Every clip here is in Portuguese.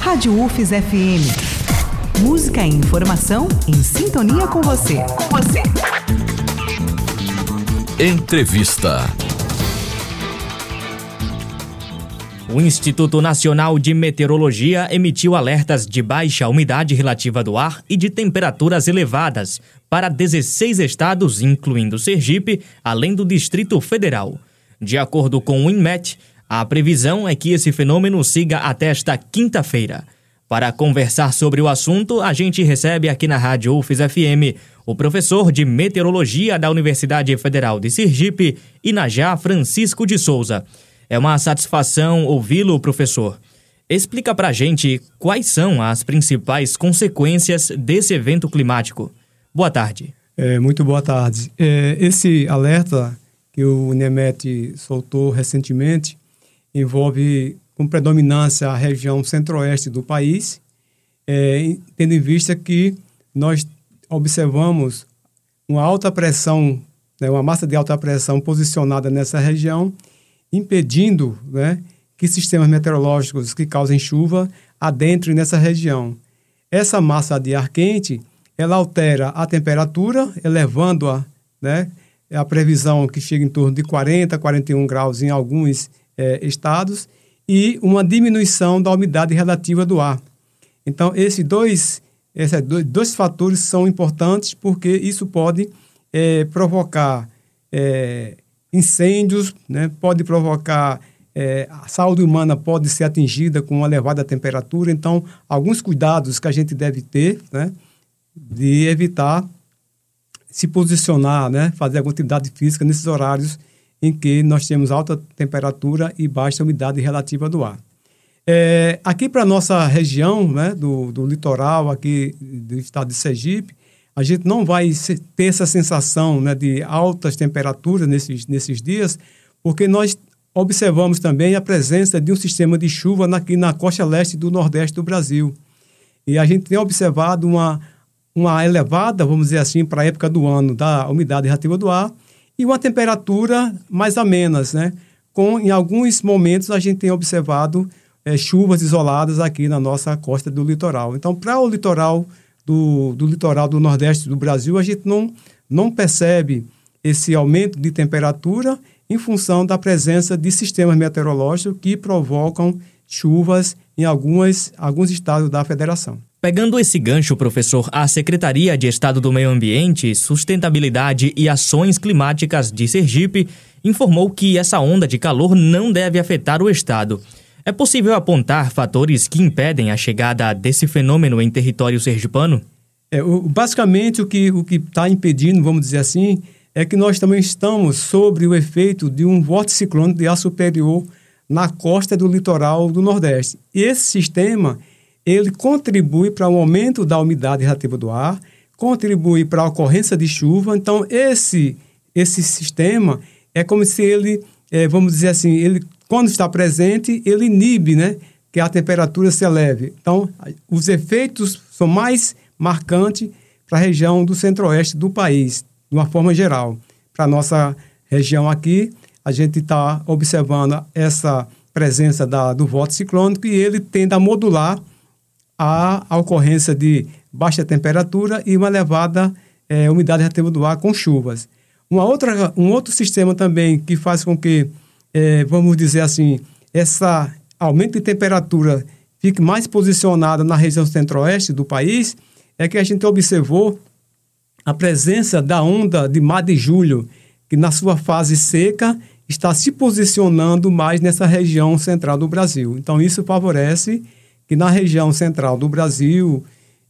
Rádio UFES FM. Música e informação em sintonia com você. Com você. Entrevista. O Instituto Nacional de Meteorologia emitiu alertas de baixa umidade relativa do ar e de temperaturas elevadas para 16 estados, incluindo Sergipe, além do Distrito Federal. De acordo com o INMET, a previsão é que esse fenômeno siga até esta quinta-feira. Para conversar sobre o assunto, a gente recebe aqui na Rádio UFES FM o professor de Meteorologia da Universidade Federal de Sergipe, Inajá Francisco de Souza. É uma satisfação ouvi-lo, professor. Explica pra gente quais são as principais consequências desse evento climático. Boa tarde. É, muito boa tarde. É, esse alerta que o NEMET soltou recentemente envolve com predominância a região centro-oeste do país, é, tendo em vista que nós observamos uma alta pressão, né, uma massa de alta pressão posicionada nessa região impedindo né, que sistemas meteorológicos que causem chuva adentrem nessa região. Essa massa de ar quente, ela altera a temperatura, elevando-a, né, a previsão que chega em torno de 40, 41 graus em alguns é, estados, e uma diminuição da umidade relativa do ar. Então, esses dois, esses dois, dois fatores são importantes porque isso pode é, provocar é, incêndios, né? pode provocar é, a saúde humana pode ser atingida com uma elevada temperatura, então alguns cuidados que a gente deve ter, né, de evitar se posicionar, né, fazer alguma atividade física nesses horários em que nós temos alta temperatura e baixa umidade relativa do ar. É, aqui para a nossa região, né, do, do litoral aqui do estado de Sergipe, a gente não vai ter essa sensação né, de altas temperaturas nesses, nesses dias, porque nós observamos também a presença de um sistema de chuva aqui na costa leste do nordeste do Brasil. E a gente tem observado uma, uma elevada, vamos dizer assim, para a época do ano, da umidade relativa do ar e uma temperatura mais amenas, né? Com, em alguns momentos, a gente tem observado é, chuvas isoladas aqui na nossa costa do litoral. Então, para o litoral do, do litoral do Nordeste do Brasil, a gente não, não percebe esse aumento de temperatura em função da presença de sistemas meteorológicos que provocam chuvas em algumas, alguns estados da federação. Pegando esse gancho, professor, a Secretaria de Estado do Meio Ambiente, Sustentabilidade e Ações Climáticas de Sergipe informou que essa onda de calor não deve afetar o estado. É possível apontar fatores que impedem a chegada desse fenômeno em território sergipano? É, o, basicamente, o que o está impedindo, vamos dizer assim, é que nós também estamos sobre o efeito de um vórtice ciclônico de ar superior na costa do litoral do Nordeste. E esse sistema, ele contribui para o aumento da umidade relativa do ar, contribui para a ocorrência de chuva. Então, esse, esse sistema é como se ele, é, vamos dizer assim, ele quando está presente, ele inibe né, que a temperatura se eleve. Então, os efeitos são mais marcantes para a região do centro-oeste do país, de uma forma geral. Para a nossa região aqui, a gente está observando essa presença da, do voto ciclônico e ele tende a modular a, a ocorrência de baixa temperatura e uma elevada é, umidade relativa do ar com chuvas. Uma outra, um outro sistema também que faz com que é, vamos dizer assim, essa aumento de temperatura fique mais posicionada na região centro-oeste do país, é que a gente observou a presença da onda de mar de julho, que na sua fase seca está se posicionando mais nessa região central do Brasil. Então, isso favorece que na região central do Brasil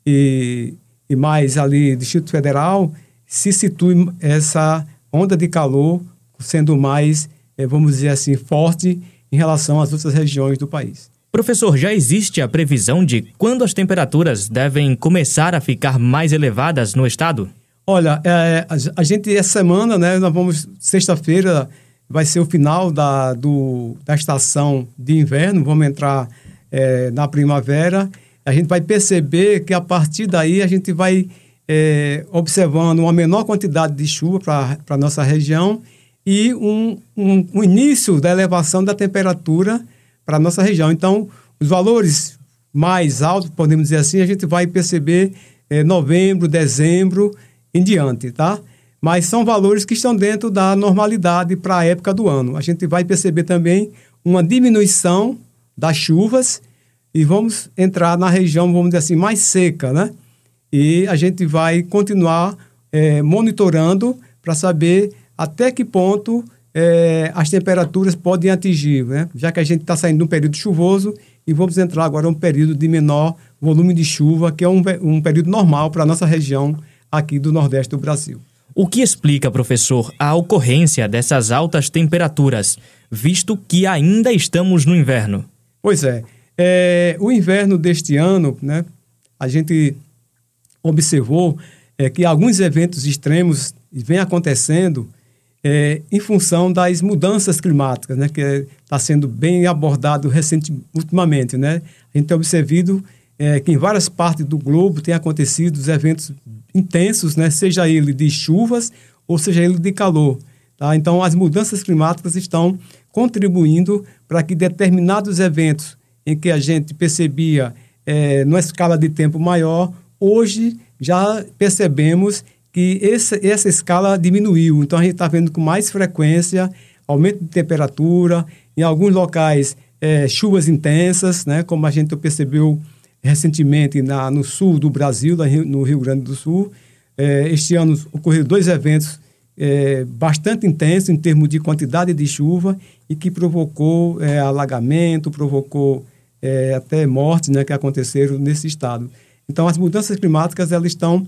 e, e mais ali, Distrito Federal, se situe essa onda de calor sendo mais é, vamos dizer assim, forte em relação às outras regiões do país. Professor, já existe a previsão de quando as temperaturas devem começar a ficar mais elevadas no estado? Olha, é, a, a, gente, essa semana, né, nós vamos, sexta-feira, vai ser o final da, do, da estação de inverno, vamos entrar é, na primavera. A gente vai perceber que a partir daí a gente vai é, observando uma menor quantidade de chuva para a nossa região e um, um, um início da elevação da temperatura para a nossa região. Então, os valores mais alto, podemos dizer assim, a gente vai perceber é, novembro, dezembro em diante, tá? Mas são valores que estão dentro da normalidade para a época do ano. A gente vai perceber também uma diminuição das chuvas e vamos entrar na região, vamos dizer assim, mais seca, né? E a gente vai continuar é, monitorando para saber até que ponto é, as temperaturas podem atingir, né? Já que a gente está saindo de um período chuvoso e vamos entrar agora em um período de menor volume de chuva, que é um, um período normal para a nossa região aqui do Nordeste do Brasil. O que explica, professor, a ocorrência dessas altas temperaturas, visto que ainda estamos no inverno? Pois é. é o inverno deste ano, né, a gente observou é, que alguns eventos extremos vêm acontecendo é, em função das mudanças climáticas, né, que está sendo bem abordado recentemente, ultimamente. Né? A gente tem observado é, que em várias partes do globo tem acontecido eventos intensos, né? seja ele de chuvas ou seja ele de calor. Tá? Então, as mudanças climáticas estão contribuindo para que determinados eventos em que a gente percebia é, numa escala de tempo maior, hoje já percebemos que essa, essa escala diminuiu. Então, a gente está vendo com mais frequência aumento de temperatura, em alguns locais é, chuvas intensas, né, como a gente percebeu recentemente na, no sul do Brasil, no Rio Grande do Sul. É, este ano ocorreram dois eventos é, bastante intensos em termos de quantidade de chuva e que provocou é, alagamento, provocou é, até mortes né, que aconteceram nesse estado. Então, as mudanças climáticas elas estão,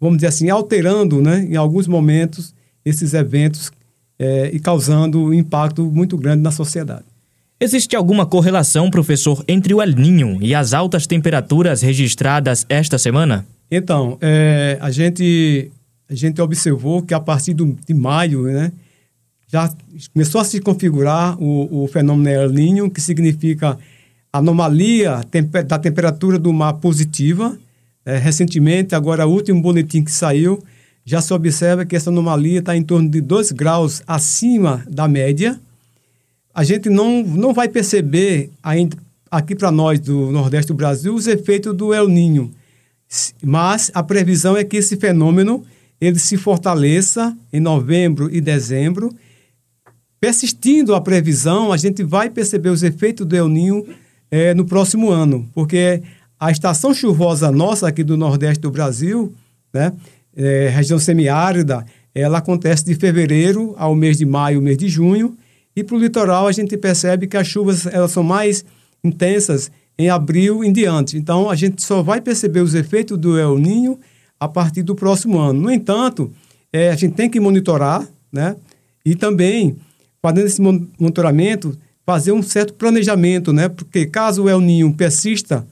vamos dizer assim, alterando né, em alguns momentos esses eventos é, e causando um impacto muito grande na sociedade. Existe alguma correlação, professor, entre o El Ninho e as altas temperaturas registradas esta semana? Então, é, a, gente, a gente observou que a partir do, de maio, né, já começou a se configurar o, o fenômeno El Ninho, que significa anomalia da temperatura do mar positiva. É, recentemente, agora o último boletim que saiu, já se observa que essa anomalia está em torno de 2 graus acima da média a gente não, não vai perceber ainda aqui para nós do Nordeste do Brasil os efeitos do El Ninho. Mas a previsão é que esse fenômeno ele se fortaleça em novembro e dezembro. Persistindo a previsão, a gente vai perceber os efeitos do El Ninho é, no próximo ano, porque a estação chuvosa nossa aqui do Nordeste do Brasil, né, é, região semiárida, ela acontece de fevereiro ao mês de maio, mês de junho, e para o litoral, a gente percebe que as chuvas elas são mais intensas em abril em diante. Então, a gente só vai perceber os efeitos do El Ninho a partir do próximo ano. No entanto, é, a gente tem que monitorar, né? E também, fazendo esse monitoramento, fazer um certo planejamento, né? Porque caso o El Ninho persista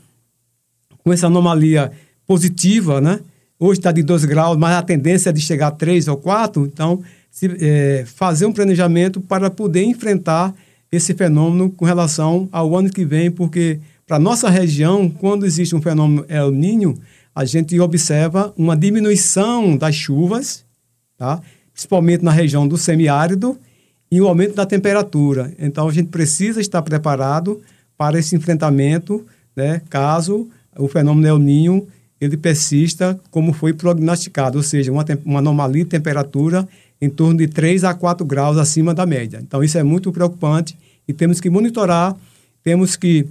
com essa anomalia positiva, né? Hoje está de 2 graus, mas a tendência é de chegar a 3 ou 4, então se, é, fazer um planejamento para poder enfrentar esse fenômeno com relação ao ano que vem, porque para nossa região, quando existe um fenômeno El Ninho, a gente observa uma diminuição das chuvas, tá? principalmente na região do semiárido, e o aumento da temperatura. Então, a gente precisa estar preparado para esse enfrentamento, né? caso o fenômeno El Ninho ele persista como foi prognosticado, ou seja, uma, uma anomalia de temperatura em torno de 3 a 4 graus acima da média. Então, isso é muito preocupante e temos que monitorar, temos que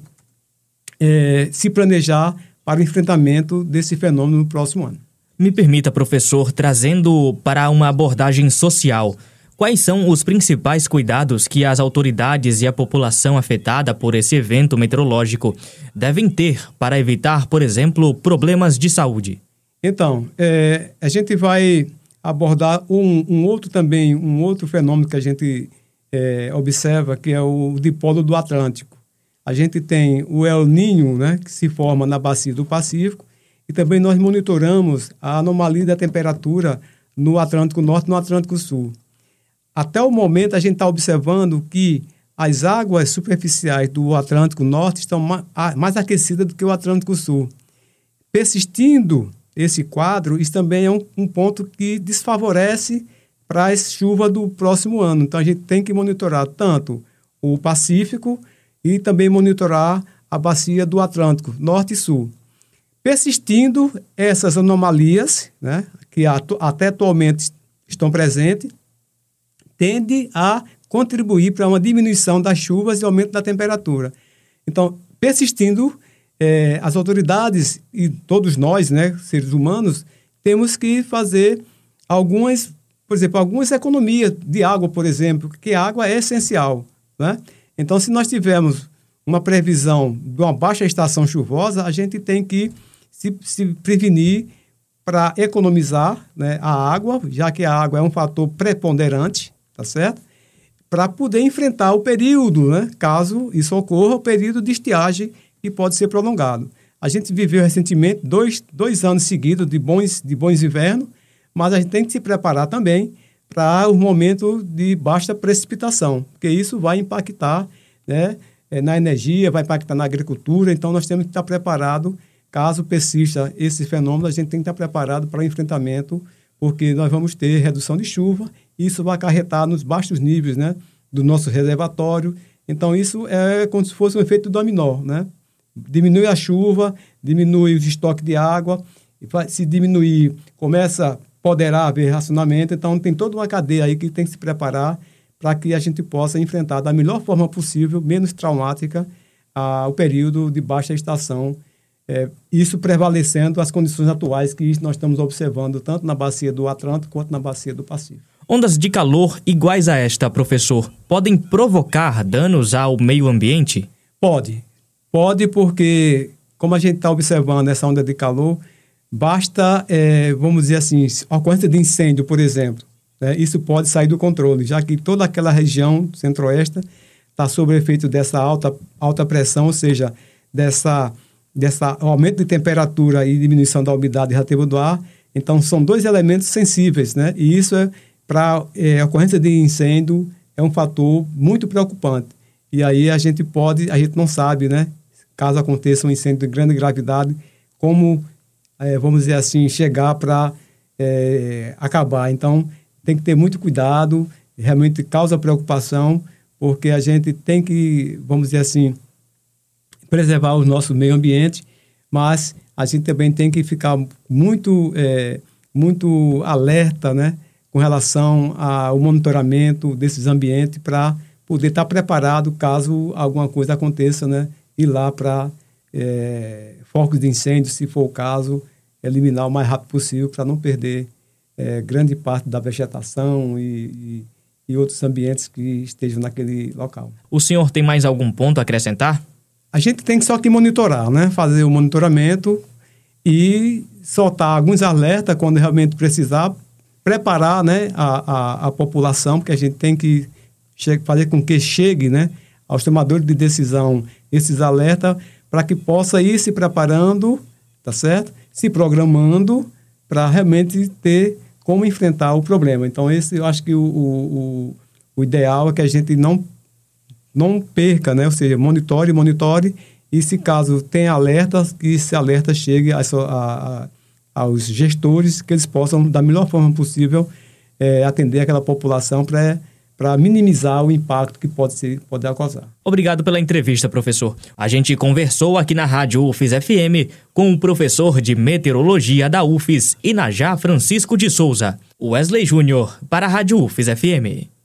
é, se planejar para o enfrentamento desse fenômeno no próximo ano. Me permita, professor, trazendo para uma abordagem social. Quais são os principais cuidados que as autoridades e a população afetada por esse evento meteorológico devem ter para evitar, por exemplo, problemas de saúde? Então, é, a gente vai abordar um, um, outro também, um outro fenômeno que a gente é, observa, que é o dipolo do Atlântico. A gente tem o El Ninho, né, que se forma na bacia do Pacífico, e também nós monitoramos a anomalia da temperatura no Atlântico Norte e no Atlântico Sul. Até o momento, a gente está observando que as águas superficiais do Atlântico Norte estão mais aquecidas do que o Atlântico Sul. Persistindo esse quadro, isso também é um, um ponto que desfavorece para a chuva do próximo ano. Então a gente tem que monitorar tanto o Pacífico e também monitorar a bacia do Atlântico, norte e sul. Persistindo essas anomalias, né, que até atualmente estão presentes, tende a contribuir para uma diminuição das chuvas e aumento da temperatura. Então, persistindo, eh, as autoridades e todos nós, né, seres humanos, temos que fazer algumas, por exemplo, algumas economias de água, por exemplo, porque a água é essencial. Né? Então, se nós tivermos uma previsão de uma baixa estação chuvosa, a gente tem que se, se prevenir para economizar né, a água, já que a água é um fator preponderante, tá certo? Para poder enfrentar o período, né, caso isso ocorra, o período de estiagem que pode ser prolongado. A gente viveu recentemente dois, dois anos seguidos de bons, de bons invernos, mas a gente tem que se preparar também para o momento de baixa precipitação, porque isso vai impactar né, eh, na energia, vai impactar na agricultura, então nós temos que estar preparados Caso persista esse fenômeno, a gente tem que estar preparado para o enfrentamento, porque nós vamos ter redução de chuva, isso vai acarretar nos baixos níveis né, do nosso reservatório. Então, isso é como se fosse um efeito dominó. Né? Diminui a chuva, diminui os estoques de água, se diminuir, começa a poderá haver racionamento. Então, tem toda uma cadeia aí que tem que se preparar para que a gente possa enfrentar da melhor forma possível, menos traumática, a, o período de baixa estação é, isso prevalecendo as condições atuais que nós estamos observando tanto na bacia do Atlântico quanto na bacia do Pacífico. Ondas de calor iguais a esta, professor, podem provocar danos ao meio ambiente? Pode. Pode porque, como a gente está observando essa onda de calor, basta, é, vamos dizer assim, a ocorrência de incêndio, por exemplo. Né, isso pode sair do controle, já que toda aquela região centro-oeste está sob efeito dessa alta, alta pressão, ou seja, dessa dessa aumento de temperatura e diminuição da umidade relativa do ar. Então, são dois elementos sensíveis, né? E isso é para é, a ocorrência de incêndio é um fator muito preocupante. E aí a gente pode, a gente não sabe, né? Caso aconteça um incêndio de grande gravidade, como, é, vamos dizer assim, chegar para é, acabar. Então, tem que ter muito cuidado, realmente causa preocupação, porque a gente tem que, vamos dizer assim, preservar o nosso meio ambiente, mas a gente também tem que ficar muito, é, muito alerta né, com relação ao monitoramento desses ambientes para poder estar preparado caso alguma coisa aconteça, né, ir lá para é, focos de incêndio, se for o caso, eliminar o mais rápido possível para não perder é, grande parte da vegetação e, e, e outros ambientes que estejam naquele local. O senhor tem mais algum ponto a acrescentar? A gente tem só que monitorar, né? Fazer o monitoramento e soltar alguns alertas quando realmente precisar, preparar né, a, a, a população, porque a gente tem que fazer com que chegue né, aos tomadores de decisão esses alertas para que possa ir se preparando, tá certo? Se programando para realmente ter como enfrentar o problema. Então, esse eu acho que o, o, o ideal é que a gente não não perca, né? Ou seja, monitore, monitore e se caso tem alertas, que esse alerta chegue a, a, a, aos gestores, que eles possam, da melhor forma possível, é, atender aquela população para para minimizar o impacto que pode ser pode causar. Obrigado pela entrevista, professor. A gente conversou aqui na Rádio UFES FM com o professor de meteorologia da UFES, Inajá Francisco de Souza, Wesley Júnior, para a Rádio UFES FM.